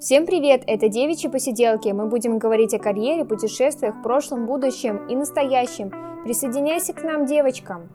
Всем привет! Это Девичьи посиделки. Мы будем говорить о карьере, путешествиях, прошлом, будущем и настоящем. Присоединяйся к нам, девочкам!